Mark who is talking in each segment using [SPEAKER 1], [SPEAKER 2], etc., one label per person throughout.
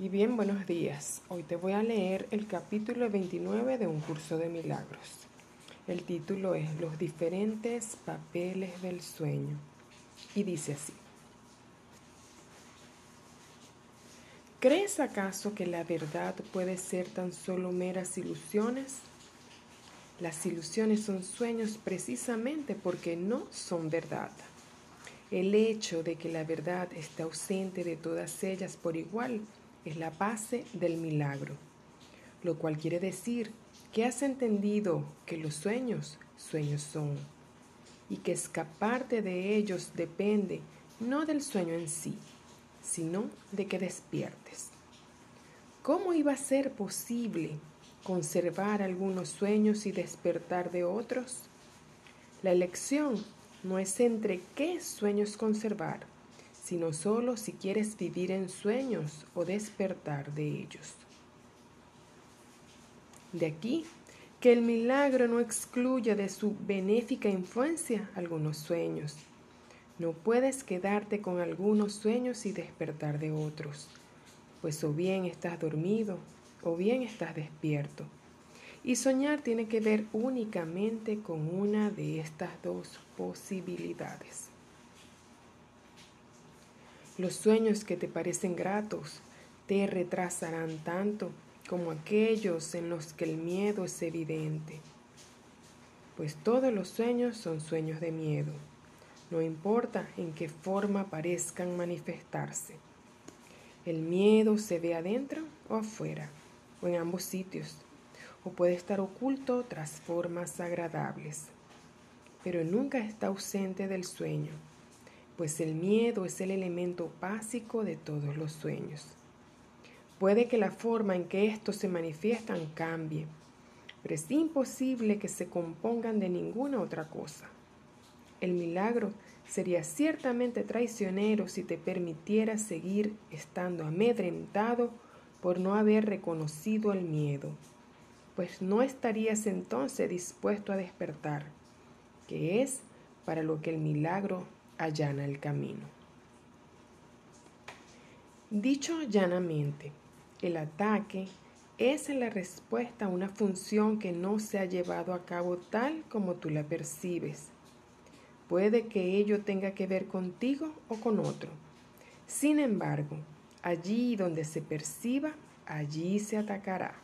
[SPEAKER 1] Y bien, buenos días. Hoy te voy a leer el capítulo 29 de un curso de milagros. El título es Los diferentes papeles del sueño. Y dice así. ¿Crees acaso que la verdad puede ser tan solo meras ilusiones? Las ilusiones son sueños precisamente porque no son verdad. El hecho de que la verdad esté ausente de todas ellas por igual es la base del milagro, lo cual quiere decir que has entendido que los sueños, sueños son, y que escaparte de ellos depende no del sueño en sí, sino de que despiertes. ¿Cómo iba a ser posible conservar algunos sueños y despertar de otros? La elección no es entre qué sueños conservar, sino solo si quieres vivir en sueños o despertar de ellos. De aquí que el milagro no excluya de su benéfica influencia algunos sueños. No puedes quedarte con algunos sueños y despertar de otros, pues o bien estás dormido o bien estás despierto. Y soñar tiene que ver únicamente con una de estas dos posibilidades. Los sueños que te parecen gratos te retrasarán tanto como aquellos en los que el miedo es evidente. Pues todos los sueños son sueños de miedo, no importa en qué forma parezcan manifestarse. El miedo se ve adentro o afuera, o en ambos sitios, o puede estar oculto tras formas agradables, pero nunca está ausente del sueño pues el miedo es el elemento básico de todos los sueños. Puede que la forma en que estos se manifiestan cambie, pero es imposible que se compongan de ninguna otra cosa. El milagro sería ciertamente traicionero si te permitiera seguir estando amedrentado por no haber reconocido el miedo, pues no estarías entonces dispuesto a despertar, que es para lo que el milagro allana el camino. Dicho llanamente, el ataque es la respuesta a una función que no se ha llevado a cabo tal como tú la percibes. Puede que ello tenga que ver contigo o con otro. Sin embargo, allí donde se perciba, allí se atacará.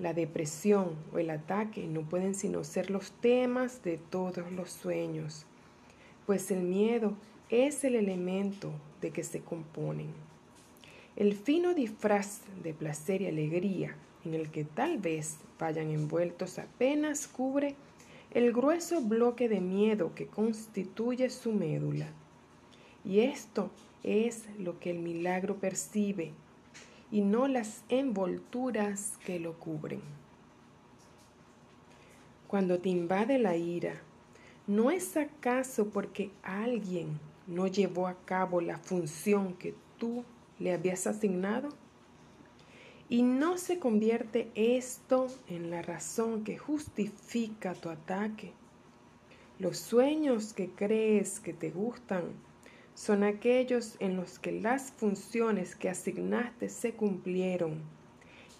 [SPEAKER 1] La depresión o el ataque no pueden sino ser los temas de todos los sueños pues el miedo es el elemento de que se componen. El fino disfraz de placer y alegría en el que tal vez vayan envueltos apenas cubre el grueso bloque de miedo que constituye su médula. Y esto es lo que el milagro percibe y no las envolturas que lo cubren. Cuando te invade la ira, ¿No es acaso porque alguien no llevó a cabo la función que tú le habías asignado? ¿Y no se convierte esto en la razón que justifica tu ataque? Los sueños que crees que te gustan son aquellos en los que las funciones que asignaste se cumplieron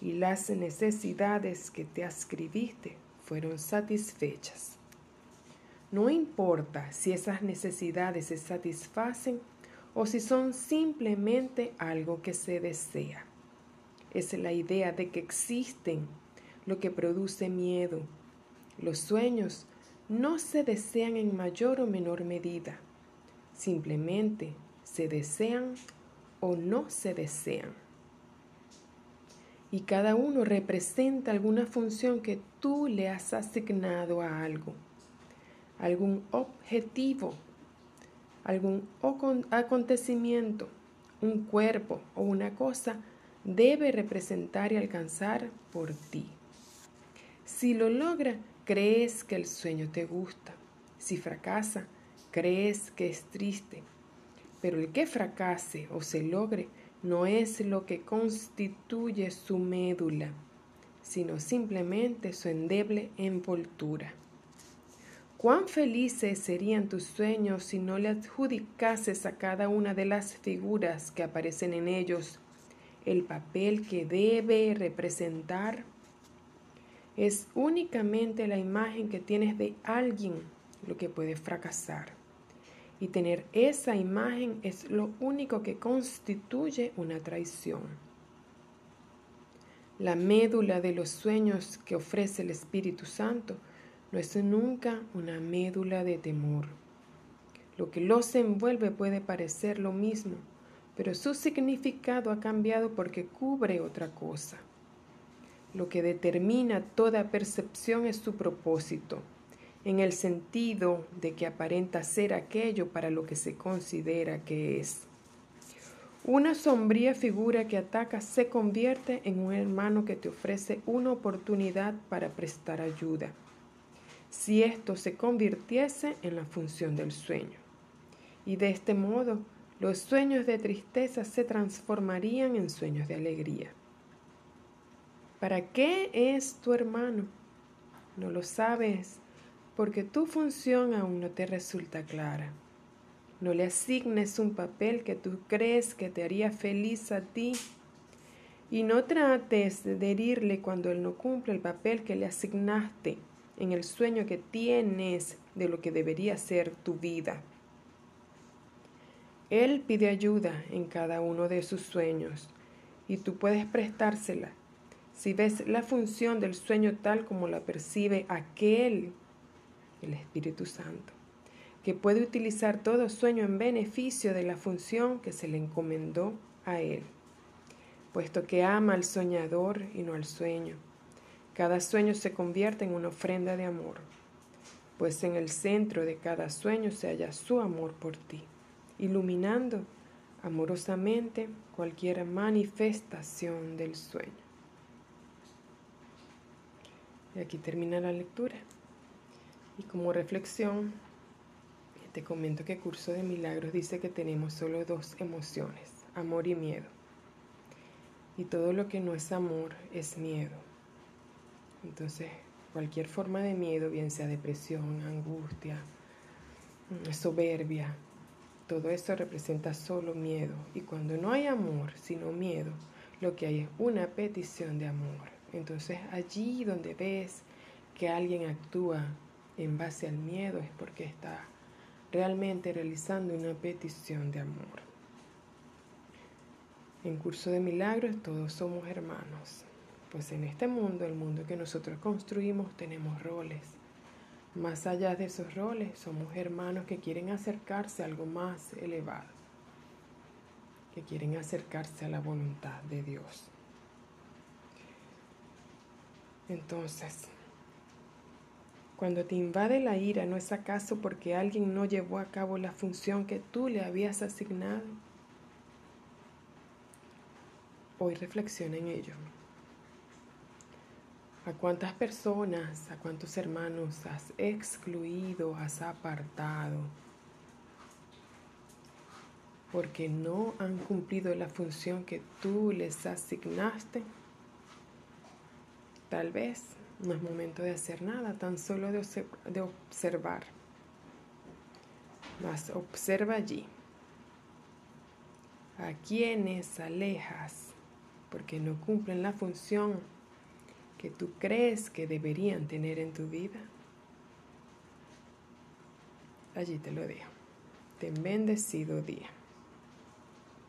[SPEAKER 1] y las necesidades que te ascribiste fueron satisfechas. No importa si esas necesidades se satisfacen o si son simplemente algo que se desea. Es la idea de que existen lo que produce miedo. Los sueños no se desean en mayor o menor medida. Simplemente se desean o no se desean. Y cada uno representa alguna función que tú le has asignado a algo algún objetivo, algún acontecimiento, un cuerpo o una cosa debe representar y alcanzar por ti. Si lo logra, crees que el sueño te gusta. Si fracasa, crees que es triste. Pero el que fracase o se logre no es lo que constituye su médula, sino simplemente su endeble envoltura. Cuán felices serían tus sueños si no le adjudicases a cada una de las figuras que aparecen en ellos el papel que debe representar, es únicamente la imagen que tienes de alguien lo que puede fracasar. Y tener esa imagen es lo único que constituye una traición. La médula de los sueños que ofrece el Espíritu Santo no es nunca una médula de temor. Lo que los envuelve puede parecer lo mismo, pero su significado ha cambiado porque cubre otra cosa. Lo que determina toda percepción es su propósito en el sentido de que aparenta ser aquello para lo que se considera que es. Una sombría figura que ataca se convierte en un hermano que te ofrece una oportunidad para prestar ayuda, si esto se convirtiese en la función del sueño. Y de este modo, los sueños de tristeza se transformarían en sueños de alegría. ¿Para qué es tu hermano? No lo sabes porque tu función aún no te resulta clara. No le asignes un papel que tú crees que te haría feliz a ti y no trates de herirle cuando él no cumple el papel que le asignaste en el sueño que tienes de lo que debería ser tu vida. Él pide ayuda en cada uno de sus sueños y tú puedes prestársela si ves la función del sueño tal como la percibe aquel el Espíritu Santo, que puede utilizar todo sueño en beneficio de la función que se le encomendó a él, puesto que ama al soñador y no al sueño. Cada sueño se convierte en una ofrenda de amor, pues en el centro de cada sueño se halla su amor por ti, iluminando amorosamente cualquier manifestación del sueño. Y aquí termina la lectura. Y como reflexión, te comento que Curso de Milagros dice que tenemos solo dos emociones, amor y miedo. Y todo lo que no es amor es miedo. Entonces, cualquier forma de miedo, bien sea depresión, angustia, mm, soberbia, todo eso representa solo miedo. Y cuando no hay amor, sino miedo, lo que hay es una petición de amor. Entonces, allí donde ves que alguien actúa en base al miedo es porque está realmente realizando una petición de amor. En curso de milagros todos somos hermanos, pues en este mundo, el mundo que nosotros construimos, tenemos roles. Más allá de esos roles, somos hermanos que quieren acercarse a algo más elevado, que quieren acercarse a la voluntad de Dios. Entonces, cuando te invade la ira, ¿no es acaso porque alguien no llevó a cabo la función que tú le habías asignado? Hoy reflexiona en ello. ¿A cuántas personas, a cuántos hermanos has excluido, has apartado? Porque no han cumplido la función que tú les asignaste. Tal vez no es momento de hacer nada, tan solo de, observar. Mas observa allí. A quienes alejas porque no cumplen la función que tú crees que deberían tener en tu vida. Allí te lo dejo. Ten bendecido día.